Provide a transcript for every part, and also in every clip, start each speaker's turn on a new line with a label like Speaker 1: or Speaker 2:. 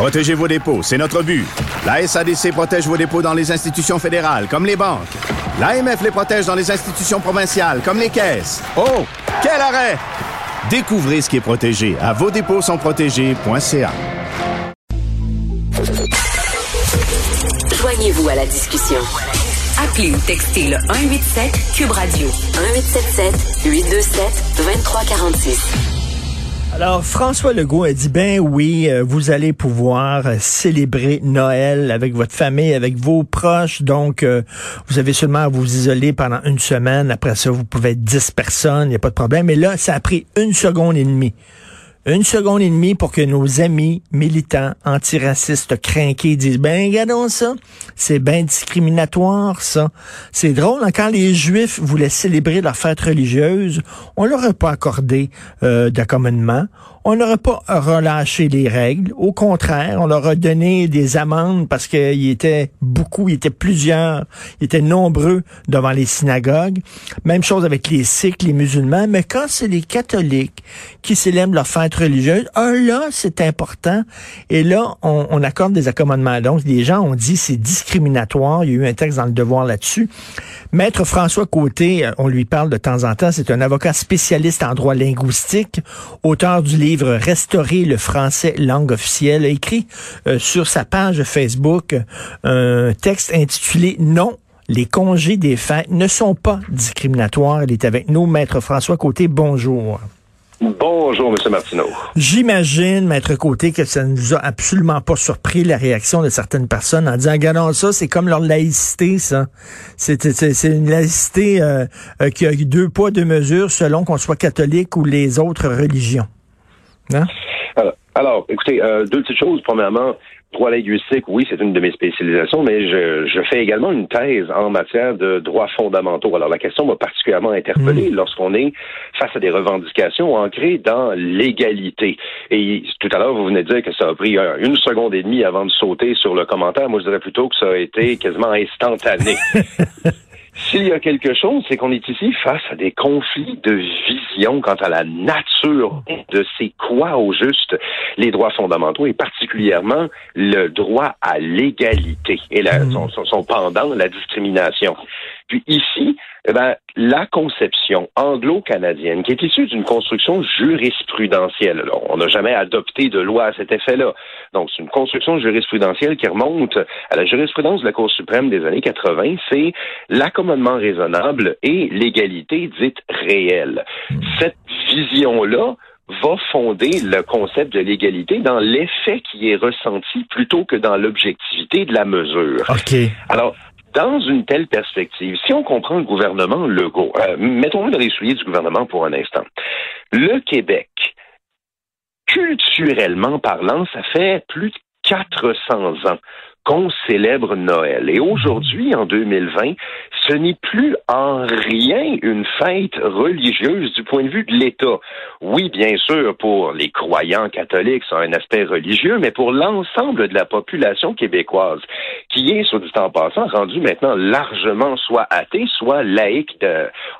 Speaker 1: Protégez vos dépôts, c'est notre but. La SADC protège vos dépôts dans les institutions fédérales, comme les banques. L'AMF les protège dans les institutions provinciales, comme les caisses. Oh, quel arrêt! Découvrez ce qui est protégé à vos dépôts sont.
Speaker 2: Joignez-vous à la discussion. Appelez ou textez le 187 Cube Radio 1877 827 2346.
Speaker 3: Alors, François Legault a dit, ben oui, euh, vous allez pouvoir euh, célébrer Noël avec votre famille, avec vos proches. Donc, euh, vous avez seulement à vous isoler pendant une semaine. Après ça, vous pouvez être 10 personnes, il n'y a pas de problème. Mais là, ça a pris une seconde et demie une seconde et demie pour que nos amis militants antiracistes crainqués disent ben regardons ça, c'est bien discriminatoire ça. C'est drôle hein, quand les Juifs voulaient célébrer leur fête religieuse, on leur a pas accordé euh, d'accommodement, on n'aurait pas relâché les règles. Au contraire, on leur a donné des amendes parce qu'il était beaucoup, il était plusieurs, il était nombreux devant les synagogues. Même chose avec les Sikhs, les musulmans. Mais quand c'est les catholiques qui célèbrent leur fête religieuse, ah là, c'est important. Et là, on, on accorde des accommodements. Donc, les gens ont dit c'est discriminatoire. Il y a eu un texte dans le devoir là-dessus. Maître François Côté, euh, on lui parle de temps en temps. C'est un avocat spécialiste en droit linguistique, auteur du livre Restaurer le français langue officielle, a écrit euh, sur sa page Facebook un texte intitulé Non, les congés des fêtes ne sont pas discriminatoires. Il est avec nous, Maître François Côté. Bonjour.
Speaker 4: Bonjour, M. Martineau.
Speaker 3: J'imagine, Maître Côté, que ça ne nous a absolument pas surpris la réaction de certaines personnes en disant, regardons ça, c'est comme leur laïcité, ça. C'est une laïcité euh, euh, qui a deux poids, deux mesures selon qu'on soit catholique ou les autres religions.
Speaker 4: Hein? Alors, écoutez, euh, deux petites choses. Premièrement, droit linguistique, oui, c'est une de mes spécialisations, mais je, je, fais également une thèse en matière de droits fondamentaux. Alors, la question m'a particulièrement interpellé mm. lorsqu'on est face à des revendications ancrées dans l'égalité. Et tout à l'heure, vous venez de dire que ça a pris une seconde et demie avant de sauter sur le commentaire. Moi, je dirais plutôt que ça a été quasiment instantané. S'il y a quelque chose, c'est qu'on est ici face à des conflits de vision quant à la nature de c'est quoi au juste les droits fondamentaux et particulièrement le droit à l'égalité et mmh. son, son, pendant, la discrimination. Puis ici, eh ben, la conception anglo-canadienne, qui est issue d'une construction jurisprudentielle, on n'a jamais adopté de loi à cet effet-là. Donc, c'est une construction jurisprudentielle qui remonte à la jurisprudence de la Cour suprême des années 80, c'est l'accommodement raisonnable et l'égalité dite réelle. Cette vision-là, va fonder le concept de l'égalité dans l'effet qui est ressenti plutôt que dans l'objectivité de la mesure.
Speaker 3: OK.
Speaker 4: Alors, dans une telle perspective, si on comprend le gouvernement Legault, euh, mettons-nous dans les souliers du gouvernement pour un instant. Le Québec, culturellement parlant, ça fait plus de 400 ans qu'on célèbre Noël. Et aujourd'hui, en 2020, ce n'est plus en rien une fête religieuse du point de vue de l'État. Oui, bien sûr, pour les croyants catholiques, c'est un aspect religieux, mais pour l'ensemble de la population québécoise, qui est, sur du temps passant, rendue maintenant largement soit athée, soit laïque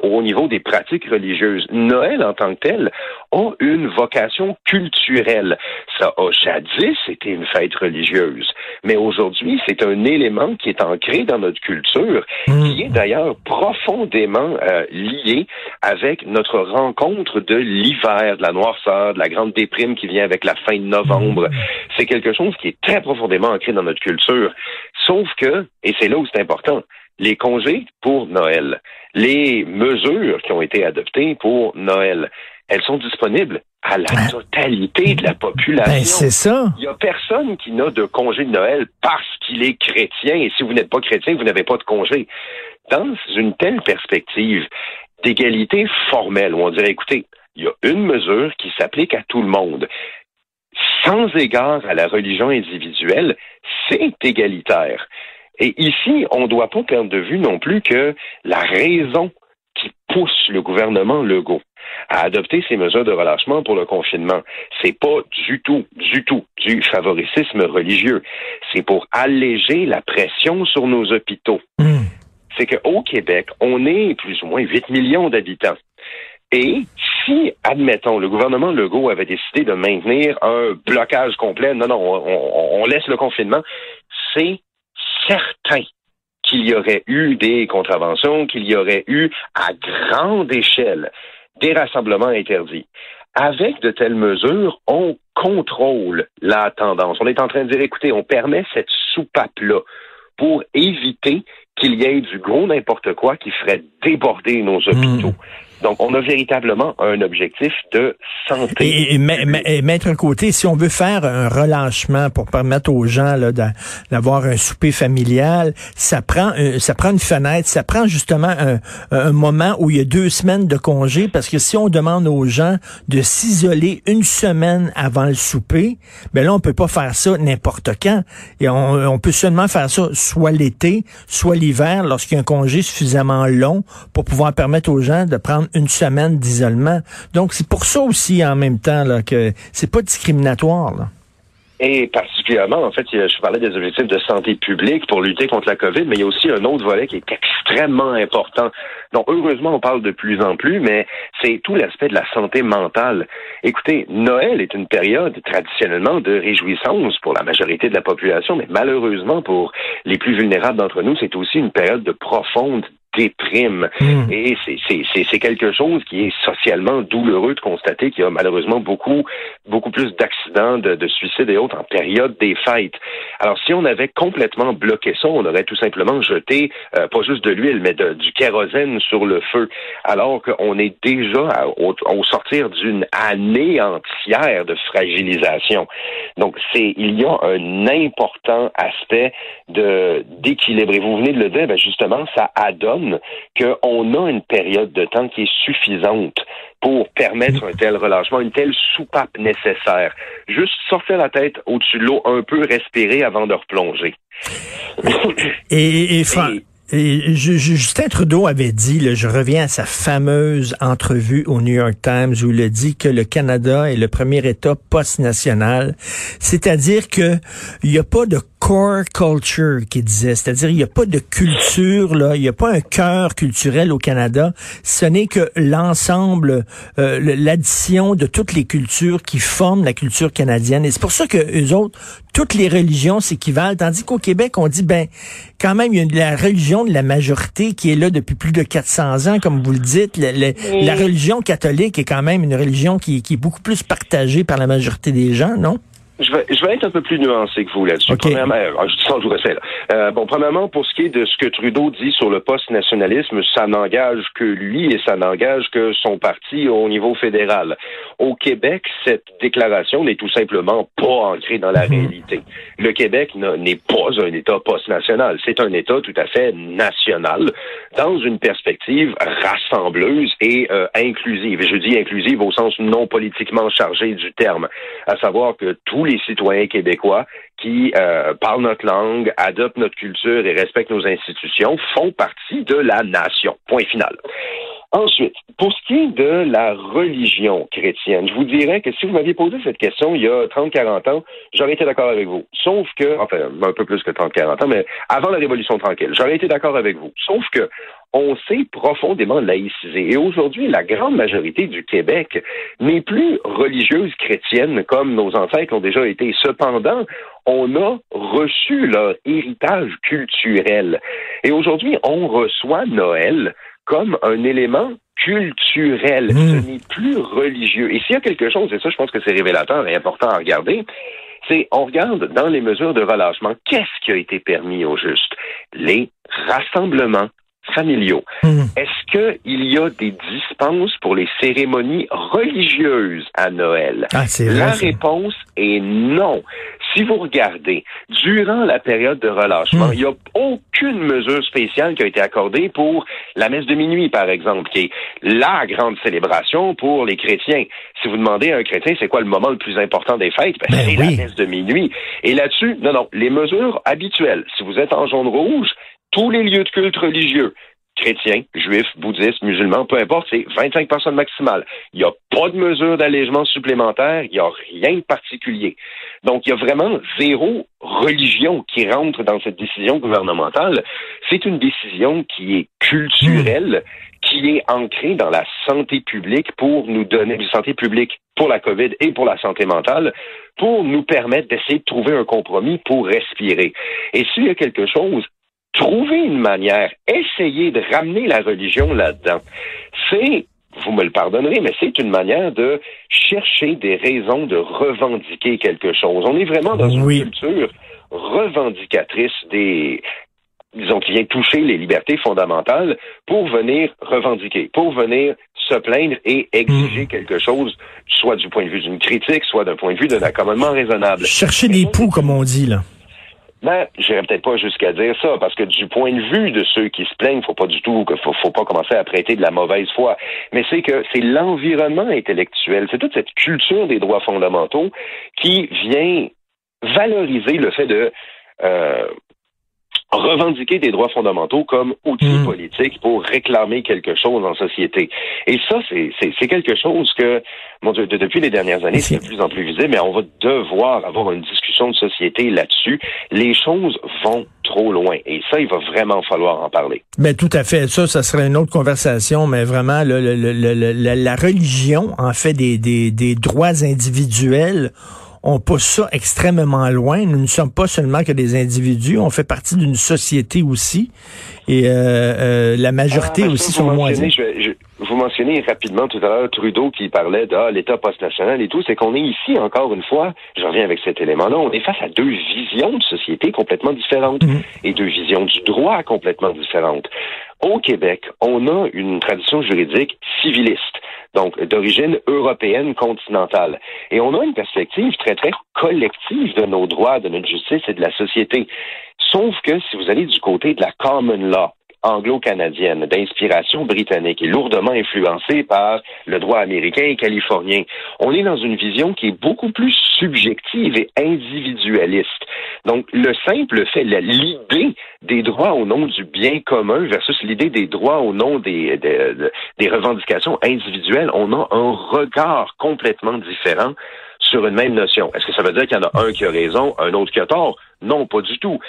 Speaker 4: au niveau des pratiques religieuses. Noël, en tant que tel, a une vocation culturelle. Ça a jadis été une fête religieuse, mais aujourd'hui, c'est un élément qui est ancré dans notre culture, hmm. qui est d'ailleurs profondément euh, lié avec notre rencontre de l'hiver, de la noirceur, de la grande déprime qui vient avec la fin de novembre. Hmm. C'est quelque chose qui est très profondément ancré dans notre culture. Sauf que, et c'est là où c'est important, les congés pour Noël, les mesures qui ont été adoptées pour Noël, elles sont disponibles à la ben, totalité de la population.
Speaker 3: Ben, c'est ça.
Speaker 4: Il n'y a personne qui n'a de congé de Noël parce qu'il est chrétien. Et si vous n'êtes pas chrétien, vous n'avez pas de congé. Dans une telle perspective d'égalité formelle, où on dirait, écoutez, il y a une mesure qui s'applique à tout le monde. Sans égard à la religion individuelle, c'est égalitaire. Et ici, on ne doit pas perdre de vue non plus que la raison qui pousse le gouvernement Legault à adopter ces mesures de relâchement pour le confinement. C'est pas du tout, du tout du favoricisme religieux. C'est pour alléger la pression sur nos hôpitaux. Hmm. C'est qu'au Québec, on est plus ou moins 8 millions d'habitants. Et si, admettons, le gouvernement Legault avait décidé de maintenir un blocage complet, non, non, on, on laisse le confinement, c'est certain qu'il y aurait eu des contraventions, qu'il y aurait eu à grande échelle des rassemblements interdits. Avec de telles mesures, on contrôle la tendance. On est en train de dire, écoutez, on permet cette soupape-là pour éviter qu'il y ait du gros n'importe quoi qui ferait déborder nos hôpitaux. Hmm. Donc, on a véritablement un objectif de santé.
Speaker 3: Et, et, mettre un côté, si on veut faire un relâchement pour permettre aux gens d'avoir un souper familial, ça prend, ça prend une fenêtre, ça prend justement un, un, moment où il y a deux semaines de congé, parce que si on demande aux gens de s'isoler une semaine avant le souper, ben là, on peut pas faire ça n'importe quand. Et on, on peut seulement faire ça soit l'été, soit l'hiver, lorsqu'il y a un congé suffisamment long pour pouvoir permettre aux gens de prendre une semaine d'isolement. Donc, c'est pour ça aussi, en même temps, là, que c'est pas discriminatoire. Là.
Speaker 4: Et particulièrement, en fait, je parlais des objectifs de santé publique pour lutter contre la COVID, mais il y a aussi un autre volet qui est extrêmement important. Donc, heureusement, on parle de plus en plus, mais c'est tout l'aspect de la santé mentale. Écoutez, Noël est une période traditionnellement de réjouissance pour la majorité de la population, mais malheureusement pour les plus vulnérables d'entre nous, c'est aussi une période de profonde déprime. Hmm. Et c'est quelque chose qui est socialement douloureux de constater qu'il y a malheureusement beaucoup, beaucoup plus d'accidents, de, de, suicides et autres en période des fêtes. Alors, si on avait complètement bloqué ça, on aurait tout simplement jeté euh, pas juste de l'huile, mais de, du kérosène sur le feu, alors qu'on est déjà au, au sortir d'une année entière de fragilisation. Donc, c'est il y a un important aspect de d'équilibre. Et vous venez de le dire, ben justement, ça adonne qu'on a une période de temps qui est suffisante pour permettre un tel relâchement, une telle soupape nécessaire. Juste sortir la tête au-dessus de l'eau, un peu respirer avant de replonger.
Speaker 3: et, et, et Justin Trudeau avait dit, je reviens à sa fameuse entrevue au New York Times où il a dit que le Canada est le premier État post-national, c'est-à-dire que il n'y a pas de core culture qui disait, c'est-à-dire il n'y a pas de culture là, il n'y a pas un cœur culturel au Canada. Ce n'est que l'ensemble, euh, l'addition de toutes les cultures qui forment la culture canadienne. Et c'est pour ça que eux autres, toutes les religions s'équivalent, tandis qu'au Québec on dit ben quand même il y a la religion de la majorité qui est là depuis plus de 400 ans, comme vous le dites. La religion catholique est quand même une religion qui, qui est beaucoup plus partagée par la majorité des gens, non?
Speaker 4: Je vais, je vais être un peu plus nuancé que vous là-dessus. Premièrement, ah, je dis ça, je vous. Euh, bon, premièrement, pour ce qui est de ce que Trudeau dit sur le post-nationalisme, ça n'engage que lui et ça n'engage que son parti au niveau fédéral. Au Québec, cette déclaration n'est tout simplement pas ancrée dans la mhm. réalité. Le Québec n'est pas un État post-national. C'est un État tout à fait national dans une perspective rassembleuse et euh, inclusive. Et je dis inclusive au sens non politiquement chargé du terme, à savoir que tous les citoyens québécois qui euh, parlent notre langue, adoptent notre culture et respectent nos institutions font partie de la nation. Point final. Ensuite, pour ce qui est de la religion chrétienne, je vous dirais que si vous m'aviez posé cette question il y a 30-40 ans, j'aurais été d'accord avec vous. Sauf que, enfin, un peu plus que 30-40 ans, mais avant la Révolution tranquille, j'aurais été d'accord avec vous. Sauf que on s'est profondément laïcisé. Et aujourd'hui, la grande majorité du Québec n'est plus religieuse chrétienne comme nos ancêtres ont déjà été. Cependant, on a reçu leur héritage culturel. Et aujourd'hui, on reçoit Noël comme un élément culturel. Hmm. Ce n'est plus religieux. Et s'il y a quelque chose, et ça, je pense que c'est révélateur et important à regarder, c'est on regarde dans les mesures de relâchement, qu'est-ce qui a été permis au juste? Les rassemblements familiaux. Hmm. Est-ce qu'il y a des dispenses pour les cérémonies religieuses à Noël?
Speaker 3: Ah,
Speaker 4: La réponse est non. Si vous regardez, durant la période de relâchement, hmm. il n'y a aucune mesure spéciale qui a été accordée pour la messe de minuit, par exemple, qui est la grande célébration pour les chrétiens. Si vous demandez à un chrétien c'est quoi le moment le plus important des fêtes, ben, ben c'est la messe de minuit. Et là-dessus, non, non, les mesures habituelles. Si vous êtes en jaune-rouge, tous les lieux de culte religieux, chrétiens, juifs, bouddhistes, musulmans, peu importe, c'est 25 personnes maximales. Il n'y a pas de mesure d'allègement supplémentaire, il n'y a rien de particulier. Donc, il y a vraiment zéro religion qui rentre dans cette décision gouvernementale. C'est une décision qui est culturelle, qui est ancré dans la santé publique pour nous donner, la santé publique pour la COVID et pour la santé mentale, pour nous permettre d'essayer de trouver un compromis pour respirer. Et s'il y a quelque chose, trouver une manière, essayer de ramener la religion là-dedans, c'est vous me le pardonnerez, mais c'est une manière de chercher des raisons de revendiquer quelque chose. On est vraiment dans une culture revendicatrice des disons, qui vient toucher les libertés fondamentales pour venir revendiquer, pour venir se plaindre et exiger hmm. quelque chose, soit du point de vue d'une critique, soit d'un point de vue d'un accommodement raisonnable.
Speaker 3: Chercher des poux, comme on dit, là.
Speaker 4: Ben, j'irais peut-être pas jusqu'à dire ça, parce que du point de vue de ceux qui se plaignent, faut pas du tout, faut, faut pas commencer à prêter de la mauvaise foi. Mais c'est que c'est l'environnement intellectuel, c'est toute cette culture des droits fondamentaux qui vient valoriser le fait de euh, revendiquer des droits fondamentaux comme outil hmm. politique pour réclamer quelque chose en société. Et ça, c'est quelque chose que, mon Dieu, depuis les dernières années, c'est de plus en plus visible, mais on va devoir avoir une discussion de société là-dessus. Les choses vont trop loin. Et ça, il va vraiment falloir en parler.
Speaker 3: Mais tout à fait. Ça, ça serait une autre conversation, mais vraiment, le, la religion, en fait, des, des, des droits individuels, on pousse ça extrêmement loin. Nous ne sommes pas seulement que des individus, on fait partie d'une société aussi. Et euh, euh, la majorité ah, aussi sont moins.
Speaker 4: vous mentionnez rapidement tout à l'heure Trudeau qui parlait de ah, l'État post-national et tout. C'est qu'on est ici, encore une fois, je reviens avec cet élément-là, on est face à deux visions de société complètement différentes mm-hmm. et deux visions du droit complètement différentes. Au Québec, on a une tradition juridique civiliste donc d'origine européenne continentale. Et on a une perspective très, très collective de nos droits, de notre justice et de la société. Sauf que si vous allez du côté de la common law, anglo-canadienne d'inspiration britannique et lourdement influencée par le droit américain et californien. On est dans une vision qui est beaucoup plus subjective et individualiste. Donc, le simple fait, l'idée des droits au nom du bien commun versus l'idée des droits au nom des, des, des revendications individuelles, on a un regard complètement différent sur une même notion. Est-ce que ça veut dire qu'il y en a un qui a raison, un autre qui a tort? Non, pas du tout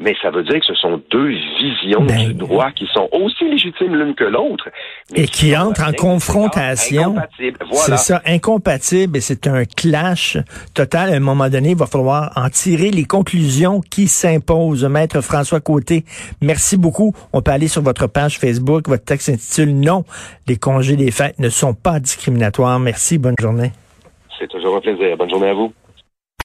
Speaker 4: mais ça veut dire que ce sont deux visions ben du droit qui sont aussi légitimes l'une que l'autre.
Speaker 3: Et qui, entrent en confrontation. C'est ça, incompatible, et c'est un clash total. À un moment donné, il va falloir en tirer les conclusions qui s'imposent. Maître François Côté, merci beaucoup. On peut aller sur votre page Facebook. Votre texte s'intitule Non, les congés des fêtes ne sont pas discriminatoires. Merci, bonne journée.
Speaker 4: C'est toujours un plaisir. Bonne journée à vous.